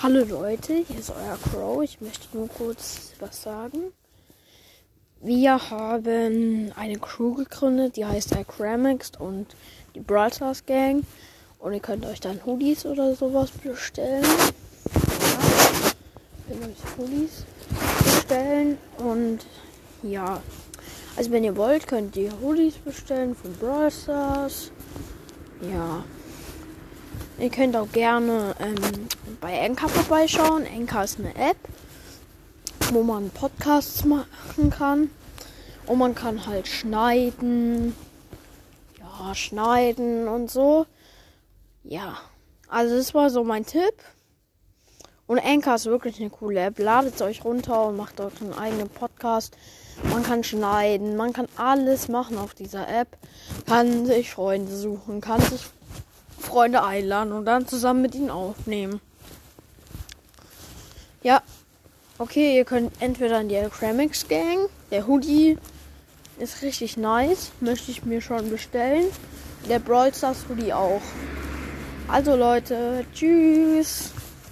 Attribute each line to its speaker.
Speaker 1: Hallo Leute, hier ist euer Crow. Ich möchte nur kurz was sagen. Wir haben eine Crew gegründet, die heißt iCramixed und die Brawl Stars Gang. Und ihr könnt euch dann Hoodies oder sowas bestellen. Ja, könnt euch Hoodies bestellen. Und ja, also wenn ihr wollt, könnt ihr Hoodies bestellen von Brawl Stars. Ja. Ihr könnt auch gerne ähm, bei Enka vorbeischauen. Enka ist eine App, wo man Podcasts machen kann. Und man kann halt schneiden. Ja, schneiden und so. Ja. Also das war so mein Tipp. Und Enka ist wirklich eine coole App. Ladet es euch runter und macht euch einen eigenen Podcast. Man kann schneiden, man kann alles machen auf dieser App. Kann sich Freunde suchen, kann sich Freunde einladen und dann zusammen mit ihnen aufnehmen. Ja, okay, ihr könnt entweder in die Acramics Gang. Der Hoodie ist richtig nice, möchte ich mir schon bestellen. Der Brawl Stars Hoodie auch. Also Leute, tschüss.